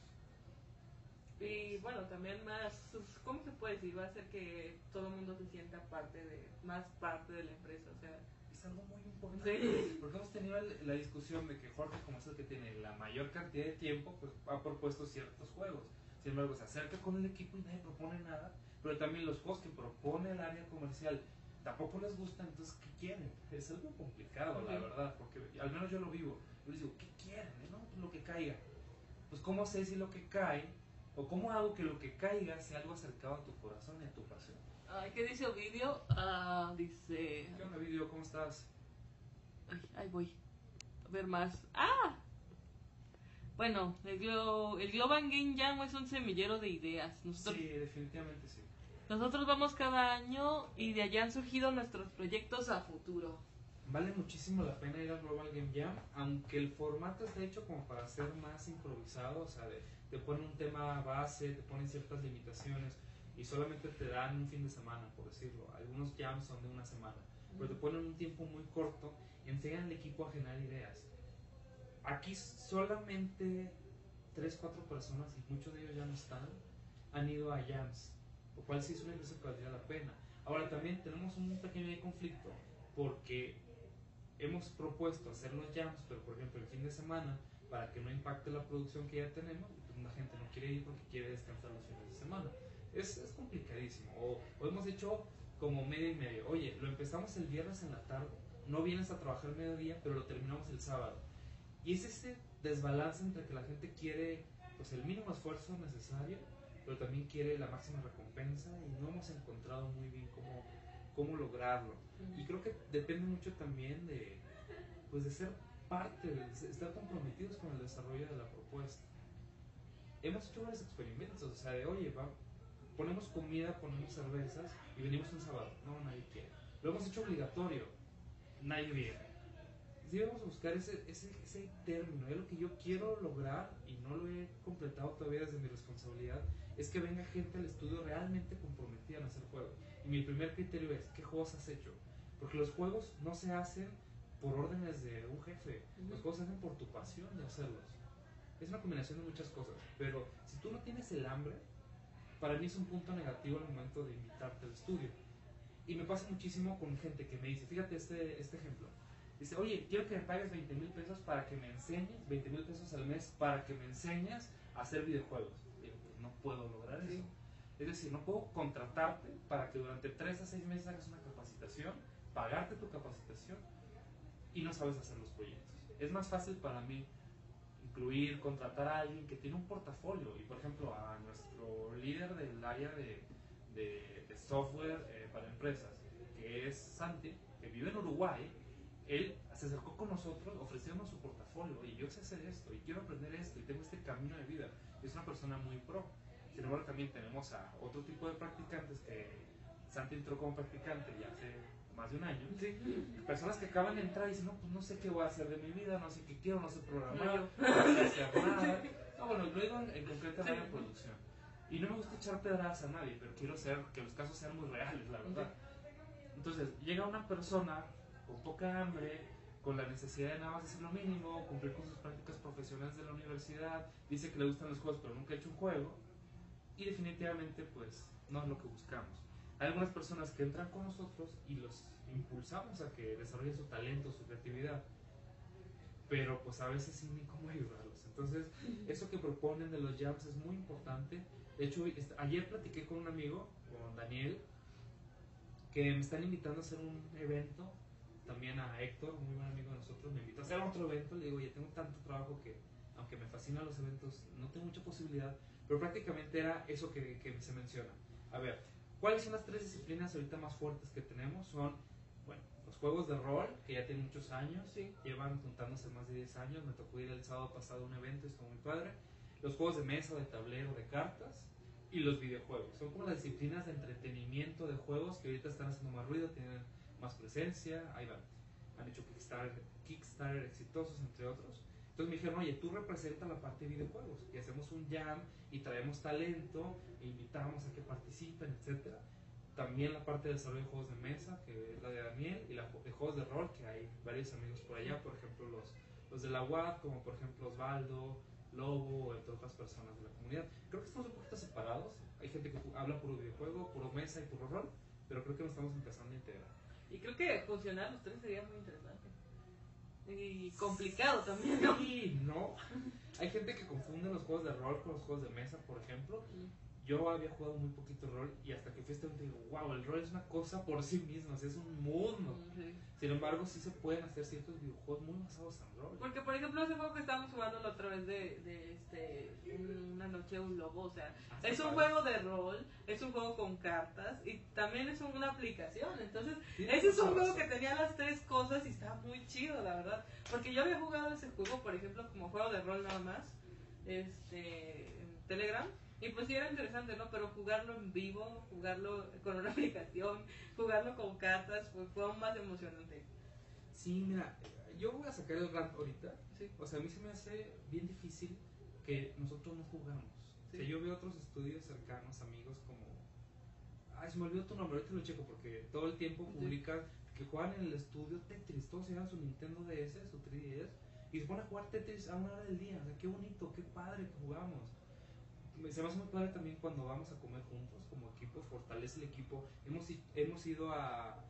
Y bueno, también más, ¿cómo se puede decir? Va a hacer que todo el mundo se sienta parte de, más parte de la empresa, o sea... Algo muy importante, porque hemos tenido la discusión de que Jorge, como es el que tiene la mayor cantidad de tiempo, pues ha propuesto ciertos juegos sin embargo, se acerca con el equipo y nadie propone nada, pero también los juegos que propone el área comercial tampoco les gustan, entonces, ¿qué quieren? Es algo complicado, la verdad, porque al menos yo lo vivo. Yo les digo, ¿qué quieren? No, pues lo que caiga. Pues, ¿cómo sé si lo que cae, o cómo hago que lo que caiga sea algo acercado a tu corazón y a tu pasión? Ay, ¿qué dice Ovidio? Ah, dice... ¿Qué onda, Ovidio? ¿Cómo estás? Ay, ahí voy. A ver más. ¡Ah! Bueno, el, el Global Game Jam es un semillero de ideas. sí, definitivamente sí. Nosotros vamos cada año y de allá han surgido nuestros proyectos a futuro. Vale muchísimo la pena ir al Global Game Jam, aunque el formato está hecho como para ser más improvisado, o sea, te ponen un tema base, te ponen ciertas limitaciones y solamente te dan un fin de semana, por decirlo. Algunos jams son de una semana, pero te ponen un tiempo muy corto y enseñan al equipo a generar ideas Aquí solamente 3, 4 personas, y muchos de ellos ya no están, han ido a jams, lo cual sí es una empresa que valdría la pena. Ahora también tenemos un pequeño conflicto porque hemos propuesto hacer los jams, pero por ejemplo el fin de semana, para que no impacte la producción que ya tenemos, pues la gente no quiere ir porque quiere descansar los fines de semana. Es, es complicadísimo. O, o, hemos hecho como medio y medio. Oye, lo empezamos el viernes en la tarde, no vienes a trabajar mediodía, pero lo terminamos el sábado. Y es ese desbalance entre que la gente quiere pues el mínimo esfuerzo necesario, pero también quiere la máxima recompensa y no hemos encontrado muy bien cómo, cómo lograrlo. Y creo que depende mucho también de, pues de ser parte, de estar comprometidos con el desarrollo de la propuesta. Hemos hecho varios experimentos, o sea, de oye, va, ponemos comida, ponemos cervezas y venimos un sábado. No, nadie quiere. Lo hemos hecho obligatorio, nadie viene sí vamos a buscar ese, ese, ese término. Es lo que yo quiero lograr y no lo he completado todavía desde mi responsabilidad. Es que venga gente al estudio realmente comprometida en hacer juegos. Y mi primer criterio es: ¿qué juegos has hecho? Porque los juegos no se hacen por órdenes de un jefe. Los juegos se hacen por tu pasión de hacerlos. Es una combinación de muchas cosas. Pero si tú no tienes el hambre, para mí es un punto negativo al momento de invitarte al estudio. Y me pasa muchísimo con gente que me dice: Fíjate este, este ejemplo Dice, oye, quiero que me pagues 20 mil pesos para que me enseñes, 20 mil pesos al mes para que me enseñes a hacer videojuegos. Digo, pues no puedo lograr eso. Es decir, no puedo contratarte para que durante 3 a 6 meses hagas una capacitación, pagarte tu capacitación y no sabes hacer los proyectos. Es más fácil para mí incluir, contratar a alguien que tiene un portafolio y, por ejemplo, a nuestro líder del área de, de, software eh, para empresas, que es Santi, que vive en Uruguay, él se acercó con nosotros ofreciéndonos su portafolio y yo sé hacer esto y quiero aprender esto y tengo este camino de vida. Es una persona muy pro. Sin embargo, también tenemos a otro tipo de practicantes que Santi entró como practicante ya hace más de un año. Personas que acaban de entrar y dicen, no, pues no sé qué voy a hacer de mi vida, no sé qué quiero, no sé programar, no, sé hacer nada. No, bueno, lo digo en, en concreto en la producción. Y no me gusta echar pedradas a nadie, pero quiero ser, que los casos sean muy reales, la verdad. Entonces, llega una persona con poca hambre, con la necesidad de nada más hacer lo mínimo, cumplir con sus prácticas profesionales de la universidad, dice que le gustan los juegos, pero nunca ha hecho un juego, y definitivamente, pues, no es lo que buscamos. Hay algunas personas que entran con nosotros y los impulsamos a que desarrollen su talento, su creatividad, pero pues a veces sí ni cómo ayudarlos. Entonces, eso que proponen de los jams es muy importante. De hecho, ayer platiqué con un amigo, con Daniel, que me están invitando a hacer un evento. También a Héctor, muy buen amigo de nosotros, me invitó a hacer otro evento. Le digo, ya tengo tanto trabajo que, aunque me fascinan los eventos, no tengo mucha posibilidad. Pero prácticamente era eso que, que se menciona. A ver, ¿Cuáles son las tres disciplinas ahorita más fuertes que tenemos? Son, bueno, los juegos de rol, que ya tienen muchos años, llevan juntándose más de 10 años, me tocó ir el sábado pasado a un evento, estuvo muy padre. Los juegos de mesa, de tablero, de cartas y los videojuegos. Son como las disciplinas de entretenimiento de juegos que ahorita están haciendo más ruido, tienen más presencia, ahí van. Han hecho Kickstarter, Kickstarter exitosos, entre otros. Entonces me dijeron, oye, tú representas la parte de videojuegos y hacemos un jam y traemos talento e invitamos a que participen, etc. También la parte de desarrollo de juegos de mesa, que es la de Daniel, y la de juegos de rol, que hay varios amigos por allá, por ejemplo los, los de la UAD, como por ejemplo Osvaldo, Lobo, entre otras personas de la comunidad. Creo que estamos un poquito separados. Hay gente que habla puro videojuego, puro mesa y puro rol, pero creo que nos estamos empezando a integrar. Y creo que funcionar los tres sería muy interesante y complicado también, ¿no? Sí, no. Hay gente que confunde los juegos de rol con los juegos de mesa, por ejemplo. Yo había jugado muy poquito rol y hasta que fui a este digo, wow, el rol es una cosa por sí misma, es un mundo. Sin embargo, sí se pueden hacer ciertos videojuegos muy basados en rol. Porque, por ejemplo, ese juego que estábamos jugando la otra vez de, de este, Una Noche un Lobo, o sea, ah, es un juego de rol, es un juego con cartas y también es una aplicación. Entonces, ese es un juego que tenía las tres cosas y estaba muy chido, la verdad. Porque yo había jugado ese juego, por ejemplo, como juego de rol nada más, este, en Telegram y pues sí era interesante, ¿no? Pero jugarlo en vivo, jugarlo con una aplicación, jugarlo con cartas, pues fue aún más emocionante. Sí, mira, yo voy a sacar el rank ahorita. Sí. O sea, a mí se me hace bien difícil que nosotros no jugamos. O sea, yo veo otros estudios cercanos, amigos como... Ay, se me olvidó tu nombre, ahorita lo checo porque todo el tiempo publican que juegan en el estudio Tetris, todos se llevan su Nintendo DS, su 3DS, y se ponen a jugar Tetris a una hora del día. O sea, qué bonito, qué padre que jugamos se me hace muy padre también cuando vamos a comer juntos como equipo, fortalece el equipo. Hemos, hemos ido a,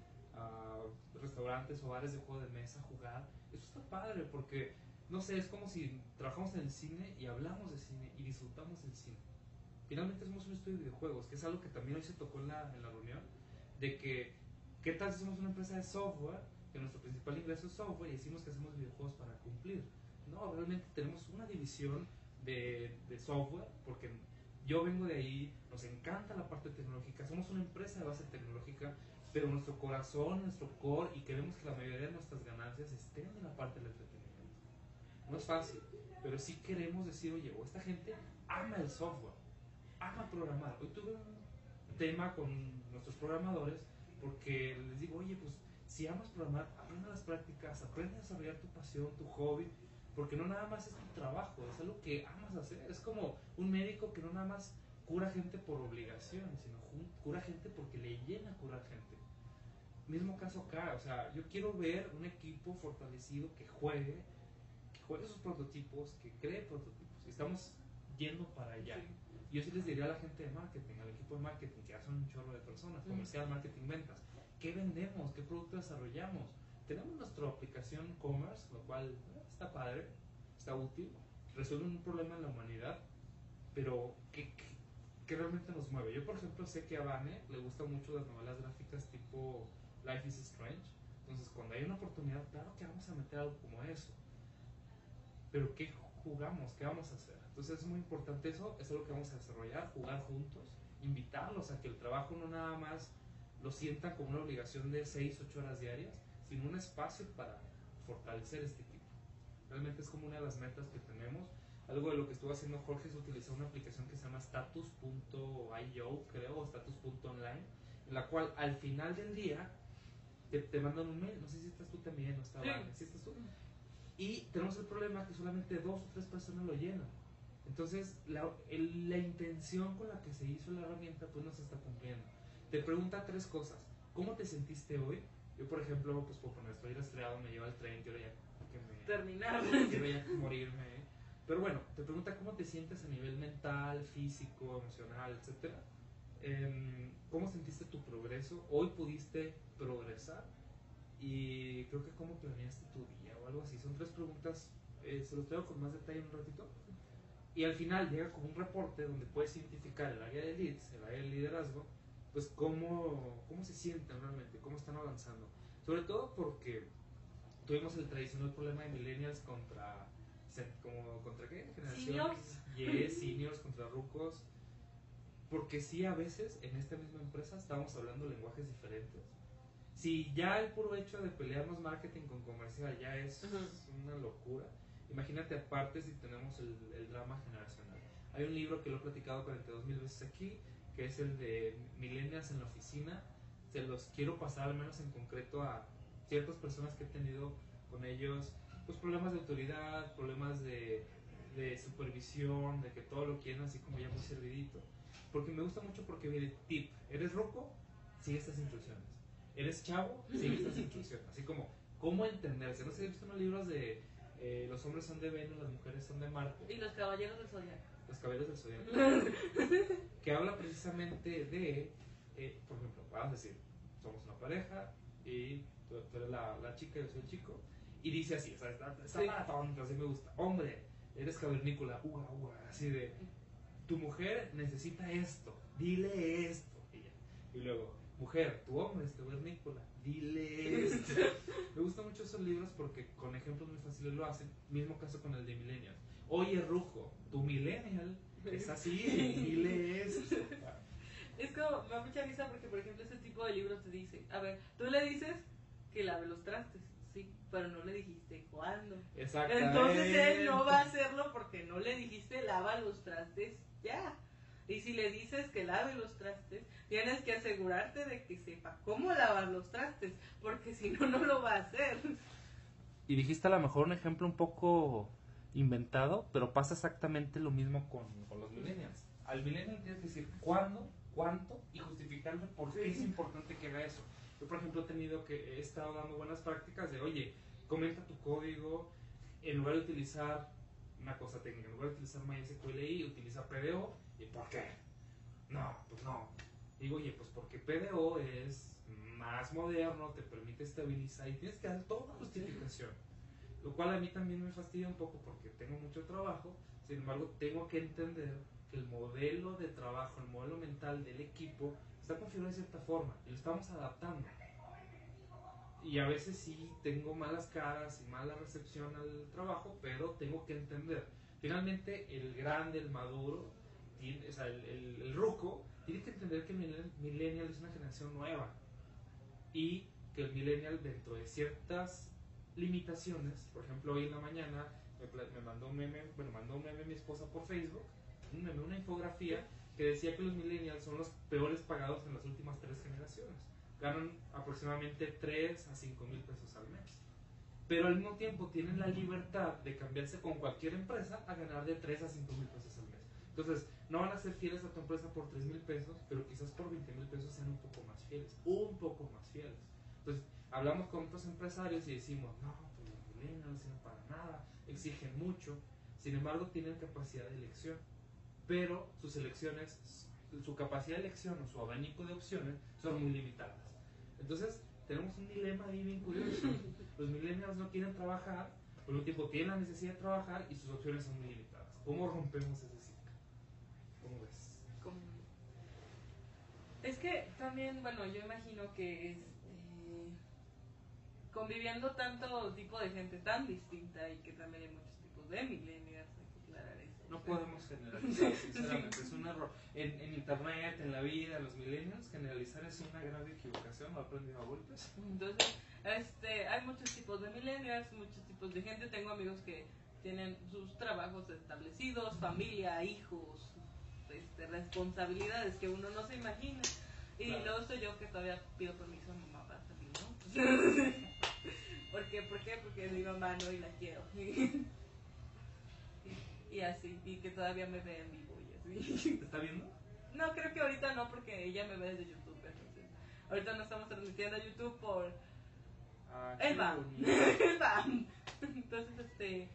restaurantes o bares de juego de mesa a jugar. Eso está padre porque, no sé, es como si trabajamos en el cine y hablamos de cine y disfrutamos del cine. Finalmente somos un estudio de videojuegos, que es algo que también hoy se tocó en la, en la reunión, de que, ¿qué tal si somos una empresa de software, que nuestro principal ingreso es software y decimos que hacemos videojuegos para cumplir? No, realmente tenemos una división de, software, porque yo vengo de ahí, nos encanta la parte tecnológica, somos una empresa de base tecnológica, pero nuestro corazón, nuestro core, y queremos que la mayoría de nuestras ganancias estén en la parte del entretenimiento. No es fácil, pero sí queremos decir, oye, esta gente ama el software, ama programar. Hoy tuve un tema con nuestros programadores porque les digo, oye, pues si amas programar, aprende las prácticas, aprende a desarrollar tu pasión, tu hobby, porque no nada más es tu trabajo, es algo que amas hacer. Es como un médico que no nada más cura gente por obligación, sino cura gente porque le llena curar gente. Mismo caso acá, o sea, yo quiero ver un equipo fortalecido que juegue, que juegue sus prototipos, que cree prototipos. Estamos yendo para allá. Yo sí les diría a la gente de marketing, al equipo de marketing, que son un chorro de personas, comercial, marketing, ventas, ¿qué vendemos? ¿Qué producto desarrollamos? Tenemos nuestra aplicación commerce, lo cual eh, está padre, está útil, resuelve un problema en la humanidad, pero ¿qué, qué, realmente nos mueve? Yo, por ejemplo, sé que a Vane le gustan mucho las novelas gráficas tipo Life is Strange, entonces cuando hay una oportunidad, claro que vamos a meter algo como eso, pero ¿qué jugamos? ¿Qué vamos a hacer? Entonces es muy importante eso, es algo que vamos a desarrollar, jugar juntos, invitarlos a que el trabajo no nada más lo sientan como una obligación de 6, 8 horas diarias, sino un espacio para fortalecer este equipo. Realmente es como una de las metas que tenemos. Algo de lo que estuvo haciendo Jorge es utilizar una aplicación que se llama status.io, creo, o status.online, en la cual al final del día te, te mandan un mail. No sé si estás tú también, no está Sí. Vane, ¿sí estás tú? Y tenemos el problema que solamente dos o tres personas lo llenan. Entonces, la, el- la intención con la que se hizo la herramienta, pues no se está cumpliendo. Te pregunta tres cosas. ¿Cómo te sentiste hoy? Yo, por ejemplo, pues por poner, estoy resfriado, me lleva el tren, quiero ya que me... Terminar. quiero ya morirme. ¿eh? Pero bueno, te pregunta cómo te sientes a nivel mental, físico, emocional, etcétera. Em, ¿Cómo sentiste tu progreso? ¿Hoy pudiste progresar? Y creo que cómo planeaste tu día o algo así. Son tres preguntas, eh, se los traigo con más detalle en un ratito. Y al final llega como un reporte donde puedes identificar el área de leads, el área de liderazgo, pues cómo, cómo se sienten realmente, cómo están avanzando. Sobre todo porque tuvimos el tradicional problema de millennials contra, como, ¿contra qué? Generación Seniors. Y, seniors contra rucos. Porque sí, a veces en esta misma empresa estamos hablando lenguajes diferentes. Si ya el puro hecho de pelearnos marketing con comercial ya es una locura, imagínate aparte si tenemos el, el drama generacional. Hay un libro que lo he platicado 42 mil veces aquí, que es el de Millennials en la oficina. Se los quiero pasar al menos en concreto a ciertas personas que he tenido con ellos, pues problemas de autoridad, problemas de, de supervisión, de que todo lo quieren así como ya muy servidito. Porque me gusta mucho porque viene tip, eres roco, sigue estas instrucciones. Eres chavo, sigue estas instrucciones. Así como, ¿cómo entenderse? No sé has visto unos libros de eh, los hombres son de Venus, las mujeres son de Marte, Y los caballeros del zodiaco. los caballeros del zodiaco que habla precisamente de, eh, por ejemplo, vamos a decir, somos una pareja y tú, tú eres la, la chica y yo soy el chico, y dice así, o sea, está, está Sí. tonto, así me gusta, hombre, eres cavernícola, uga, uga, así de, tu mujer necesita esto, dile esto, y, ya. Y luego, mujer, tu hombre es cavernícola, dile esto. me gustan mucho esos libros porque con ejemplos muy fáciles lo hacen, mismo caso con el de Millennials. Oye, Rujo, tu millennial es así, dile esto. Es como, me da mucha risa porque, por ejemplo, ese tipo de libros te dice, a ver, tú le dices que lave los trastes, sí, pero no le dijiste cuándo. Exactamente. Entonces él no va a hacerlo porque no le dijiste lava los trastes ya. Y si le dices que lave los trastes, tienes que asegurarte de que sepa cómo lavar los trastes, porque si no, no lo va a hacer. Y dijiste a lo mejor un ejemplo un poco inventado, pero pasa exactamente lo mismo con, con los millennials. Al millennial tienes que decir cuándo, cuánto y justificarle por qué Sí. es importante que haga eso. Yo, por ejemplo, he tenido que he estado dando buenas prácticas de, oye, comenta tu código, en lugar de utilizar una cosa técnica, en lugar de utilizar MySQLi, utiliza PDO. ¿Y por qué? No, pues no. Digo, oye, pues porque PDO es más moderno, te permite estabilizar y tienes que dar toda justificación. Lo cual a mí también me fastidia un poco porque tengo mucho trabajo, sin embargo tengo que entender que el modelo de trabajo, el modelo mental del equipo está configurado de cierta forma y lo estamos adaptando. Y a veces sí tengo malas caras y mala recepción al trabajo, pero tengo que entender. Finalmente el grande, el maduro, tiene- o sea, el, el, el ruco, tiene que entender que el millen- millennial es una generación nueva y que el millennial dentro de ciertas limitaciones, por ejemplo hoy en la mañana me, me mandó un meme, bueno, mandó un meme mi esposa por Facebook, un meme, una infografía que decía que los millennials son los peores pagados en las últimas tres generaciones. Ganan aproximadamente 3 a 5 mil pesos al mes. Pero al mismo tiempo tienen la libertad de cambiarse con cualquier empresa a ganar de 3 a 5 mil pesos al mes. Entonces, no van a ser fieles a tu empresa por 3 mil pesos, pero quizás por 20 mil pesos sean un poco más fieles, un poco más fieles. Entonces, hablamos con otros empresarios y decimos, no, pues los millennials no sirven para nada, exigen mucho, sin embargo tienen capacidad de elección, pero sus elecciones, su capacidad de elección o su abanico de opciones son muy limitadas. Entonces, tenemos un dilema ahí bien curioso. Los millennials no quieren trabajar, por un tiempo tienen la necesidad de trabajar y sus opciones son muy limitadas. ¿Cómo rompemos ese ciclo? ¿Cómo ves? Como- Es que también, bueno, yo imagino que este, conviviendo tanto tipo de gente tan distinta y que también hay muchos tipos de millennials, hay que aclarar eso. No podemos generalizar, sinceramente, es un error. En, en internet, en la vida, los millennials, generalizar es una grave equivocación, lo he aprendido a golpes. Entonces, este, hay muchos tipos de millennials, muchos tipos de gente. Tengo amigos que tienen sus trabajos establecidos, familia, hijos, este, responsabilidades que uno no se imagina. Y Claro. luego soy yo que todavía pido permiso a mi mamá para salir, ¿no? ¿Por qué? ¿Por qué? Porque es mi mamá no y la quiero. y, y así, y que todavía me ve en vivo y así. ¿Te está viendo? No, creo que ahorita no, porque ella me ve desde YouTube. Entonces, ahorita no estamos transmitiendo a YouTube por Ah, el BAM. el BAM. Entonces, este,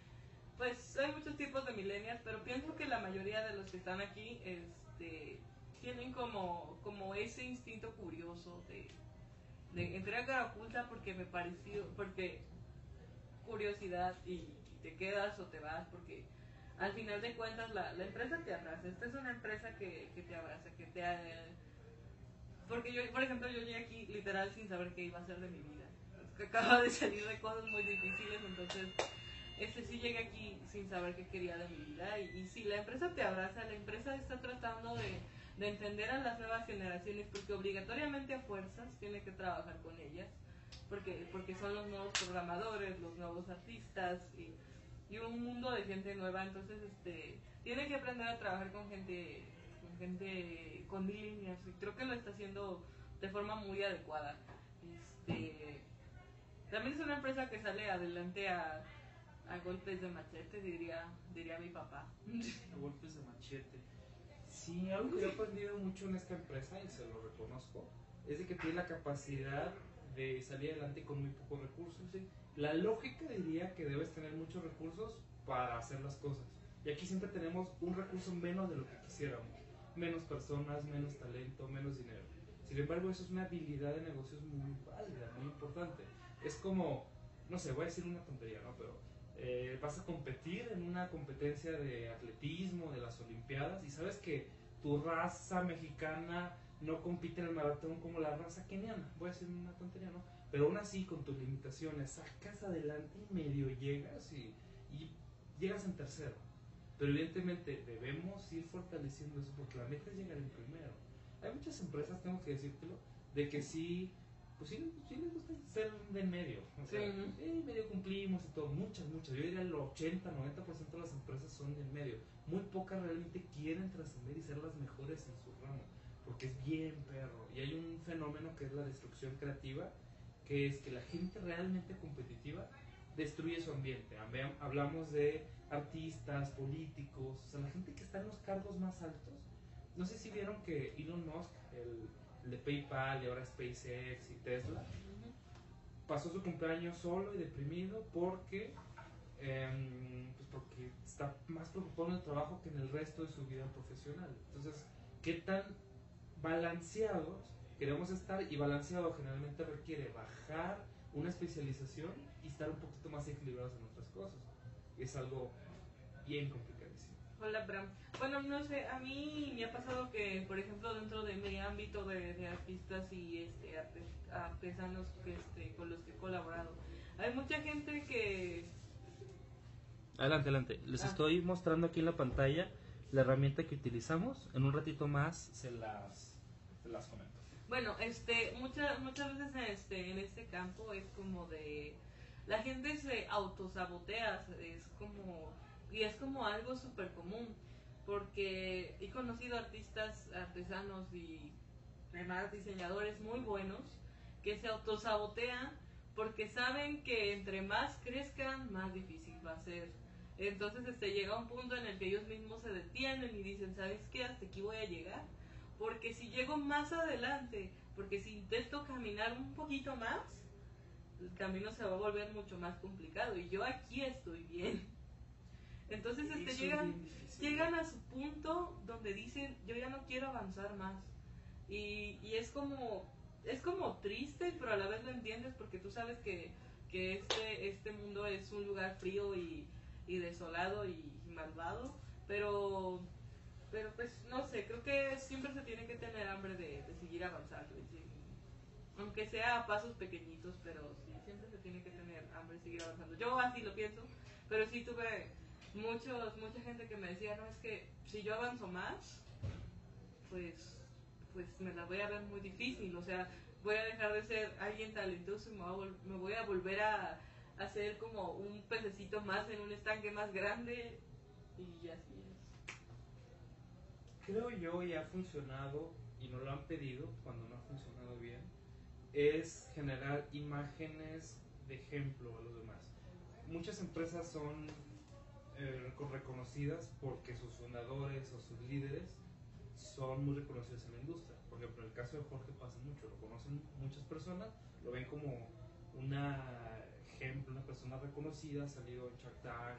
pues hay muchos tipos de millennials, pero pienso que la mayoría de los que están aquí, este, tienen como, como ese instinto curioso de, de entrar a cara oculta porque me pareció, porque curiosidad y, te quedas o te vas porque al final de cuentas la, la empresa te abraza. Esta es una empresa que, que te abraza, que te... eh, porque yo, por ejemplo, yo llegué aquí literal sin saber qué iba a hacer de mi vida. Es que acaba de salir de cosas muy difíciles, entonces este sí llegué aquí sin saber qué quería de mi vida. Y, y si la empresa te abraza, la empresa está tratando de, de entender a las nuevas generaciones porque obligatoriamente a fuerzas tiene que trabajar con ellas. Porque, porque son los nuevos programadores, los nuevos artistas y, y un mundo de gente nueva. Entonces, este, tiene que aprender a trabajar con gente, con gente con líneas. Y creo que lo está haciendo de forma muy adecuada. Este, también es una empresa que sale adelante a, a golpes de machete, diría, diría mi papá. A golpes de machete. Sí, algo que yo he aprendido mucho en esta empresa, y se lo reconozco, es de que tiene la capacidad de salir adelante con muy pocos recursos. ¿sí? La lógica diría que debes tener muchos recursos para hacer las cosas. Y aquí siempre tenemos un recurso menos de lo que quisiéramos. Menos personas, menos talento, menos dinero. Sin embargo, eso es una habilidad de negocios muy válida, muy importante. Es como, no sé, voy a decir una tontería, ¿no? Pero eh, vas a competir en una competencia de atletismo, de las Olimpiadas, y sabes que tu raza mexicana no compite en el maratón como la raza keniana. Voy a decir una tontería, ¿no? Pero aún así, con tus limitaciones, sacas adelante y medio llegas y, y llegas en tercero. Pero evidentemente debemos ir fortaleciendo eso porque la meta es llegar en primero. Hay muchas empresas, tengo que decírtelo, de que sí, pues sí, sí les gusta ser de en medio. O sea, Sí. eh, medio cumplimos y todo. Muchas, muchas. Yo diría el 80, 90% de las empresas son de en medio. Muy pocas realmente quieren trascender y ser las mejores en su ramo. Porque es bien perro. Y hay un fenómeno que es la destrucción creativa, que es que la gente realmente competitiva destruye su ambiente. Habla- Hablamos de artistas, políticos, o sea, la gente que está en los cargos más altos. No sé si vieron que Elon Musk, el de PayPal y ahora SpaceX y Tesla, pasó su cumpleaños solo y deprimido porque, em, pues porque está más preocupado en el trabajo que en el resto de su vida profesional. Entonces, ¿qué tan balanceados queremos estar? Y balanceado generalmente requiere bajar una especialización y estar un poquito más equilibrados en otras cosas. Es algo bien complicadísimo. Hola, Bram. Bueno, no sé, a mí me ha pasado que, por ejemplo, dentro de mi ámbito de, de artistas y este, arte- artesanos que, este, con los que he colaborado, hay mucha gente que... Adelante, adelante. Les Ah. estoy mostrando aquí en la pantalla la herramienta que utilizamos. En un ratito más se las, se las comento. Bueno, este, muchas, muchas veces en este, en este campo es como de... La gente se autosabotea, es como... Y es como algo súper común, porque he conocido artistas, artesanos y demás diseñadores muy buenos que se autosabotean porque saben que entre más crezcan, más difícil va a ser. Entonces este, llega un punto en el que ellos mismos se detienen y dicen, ¿sabes qué? Hasta aquí voy a llegar. Porque si llego más adelante, porque si intento caminar un poquito más, el camino se va a volver mucho más complicado. Y yo aquí estoy bien. Entonces este, llegan, llegan a su punto donde dicen, yo ya no quiero avanzar más. Y, y es como, es como triste, pero a la vez lo entiendes porque tú sabes que, que este, este mundo es un lugar frío y, y desolado y malvado, pero, pero pues no sé, creo que siempre se tiene que tener hambre de, de seguir avanzando. sí, aunque sea a pasos pequeñitos, pero sí, siempre se tiene que tener hambre de seguir avanzando. Yo así lo pienso, pero sí tuve muchos, mucha gente que me decía, no, es que si yo avanzo más, pues, pues me la voy a ver muy difícil, o sea, voy a dejar de ser alguien talentoso y me voy a, volver a, a ser como un pececito más en un estanque más grande y así es. creo yo y ha funcionado y no lo han pedido cuando no ha funcionado bien es generar imágenes de ejemplo a los demás muchas empresas son eh, reco- reconocidas porque sus fundadores o sus líderes son muy reconocidos en la industria por ejemplo en el caso de Jorge pasa mucho lo conocen muchas personas lo ven como una ejemplo una persona reconocida ha salido en Shark Tank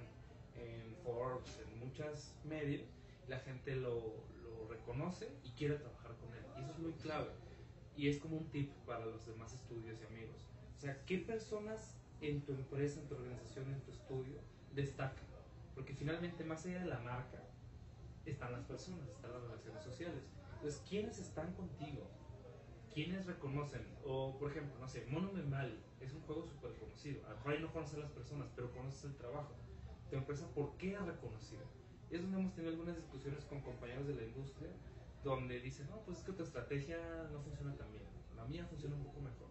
en Forbes en muchos medios la gente lo, lo reconoce y quiere trabajar con él. Y eso es muy clave. Y es como un tip para los demás estudios y amigos. O sea, ¿qué personas en tu empresa, en tu organización, en tu estudio destacan? Porque finalmente, más allá de la marca, están las personas, están las relaciones sociales. Entonces, ¿quiénes están contigo? ¿Quiénes reconocen? O, por ejemplo, no sé, Mono Memali es un juego súper conocido. A ahí no conoces a las personas, pero conoces el trabajo. Tu empresa, ¿por qué ha reconocido? es donde hemos tenido algunas discusiones con compañeros de la industria donde dicen, no, pues es que tu estrategia no funciona tan bien, la mía funciona un poco mejor.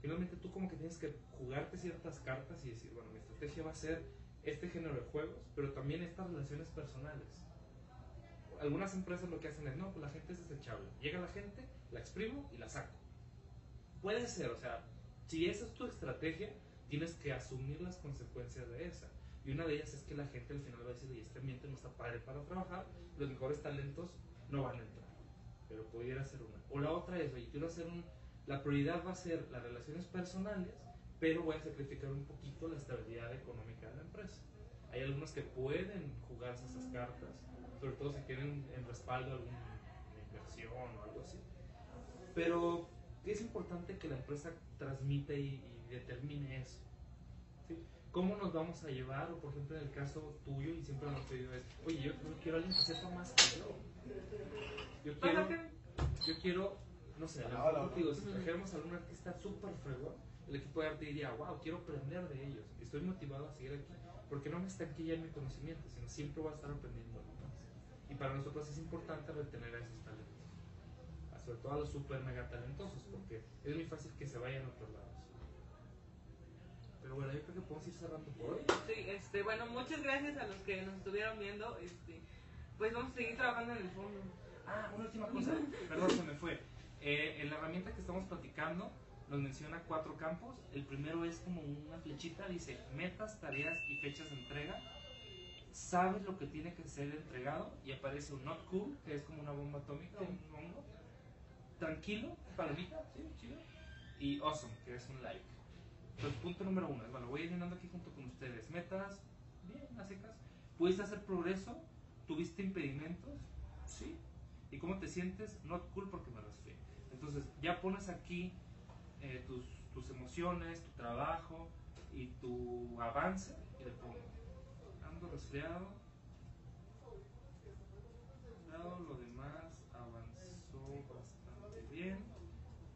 Finalmente tú como que tienes que jugarte ciertas cartas y decir, bueno, mi estrategia va a ser este género de juegos, pero también estas relaciones personales. Algunas empresas lo que hacen es, no, pues la gente es desechable. Llega la gente, la exprimo y la saco. Puede ser, o sea, si esa es tu estrategia, tienes que asumir las consecuencias de esa. Y una de ellas es que la gente al final va a decir, oye, este ambiente no está padre para trabajar, los mejores talentos no van a entrar. Pero pudiera ser una. O la otra es, oye, quiero hacer un... La prioridad va a ser las relaciones personales, pero voy a sacrificar un poquito la estabilidad económica de la empresa. Hay algunos que pueden jugarse esas cartas, sobre todo si tienen en respaldo alguna inversión o algo así. Pero es importante que la empresa transmita y, y determine eso. ¿sí? ¿Cómo nos vamos a llevar? O por ejemplo en el caso tuyo, y siempre lo hemos pedido es, oye, yo, yo quiero a alguien que sepa más que yo. Yo quiero, yo quiero, no sé, a lo mejor contigo, si trajéramos a algún artista súper fregón, el equipo de arte diría, wow, quiero aprender de ellos, estoy motivado a seguir aquí, porque no me estanqué ya en mi conocimiento, sino siempre voy a estar aprendiendo algo más. Y para nosotros es importante retener a esos talentos, sobre todo a los súper mega talentosos, porque es muy fácil que se vayan a otros lados. Pero bueno, yo creo que podemos ir cerrando por hoy. Sí, este, bueno, muchas gracias a los que nos estuvieron viendo. Este, pues vamos a seguir trabajando en el fondo. Ah, una última cosa. Perdón, se me fue. Eh, en la herramienta que estamos platicando nos menciona cuatro campos. El primero es como una flechita, dice metas, tareas y fechas de entrega. Sabes lo que tiene que ser entregado y aparece un not cool, que es como una bomba atómica, Sí. un hongo. Tranquilo, palomita, sí, chido. Y awesome, que es un like. Entonces, punto número uno es, bueno, voy llenando aquí junto con ustedes. Metas, bien, a secas. ¿Pudiste hacer progreso? ¿Tuviste impedimentos? Sí. ¿Y cómo te sientes? Not cool porque me resfrié. Entonces, ya pones aquí eh, tus, tus emociones, tu trabajo y tu avance. Y le pongo, ando resfriado. Lo demás avanzó bastante bien.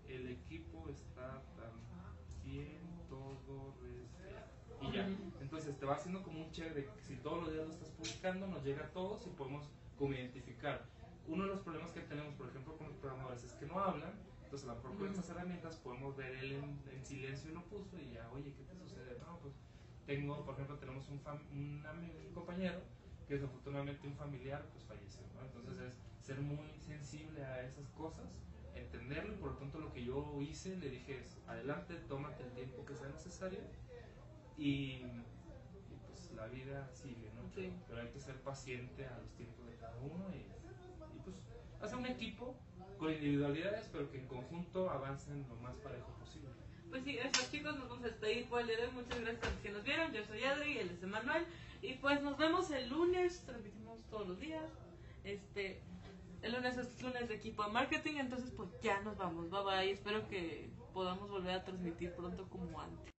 El equipo está también todo resfriado. Y ya. Entonces te va haciendo como un check de que si todos los días lo estás publicando, nos llega a todos y podemos como identificar. Uno de los problemas que tenemos, por ejemplo, con los programadores es que no hablan. Entonces, a lo mejor con estas herramientas podemos ver él en, en silencio y lo puso y ya, oye, ¿qué te sucede? No, pues tengo, por ejemplo, tenemos un, fam- un, un compañero que desafortunadamente un familiar pues falleció. ¿no? Entonces, es ser muy sensible a esas cosas, entenderlo y por lo tanto lo que yo hice, le dije es, adelante, tómate el tiempo que sea necesario y, y, pues la vida sigue, ¿no? Sí. Pero hay que ser paciente a los tiempos de cada uno y, y, pues hacer un equipo con individualidades, pero que en conjunto avancen lo más parejo posible. Pues sí, eso chicos, nos vamos a despedir por el día de hoy. Muchas gracias a los que nos vieron. Yo soy Adri, él es Emanuel. Y pues nos vemos el lunes, transmitimos todos los días. Este, el lunes es lunes de equipo de marketing, entonces pues ya nos vamos. Bye bye. Espero que podamos volver a transmitir pronto como antes.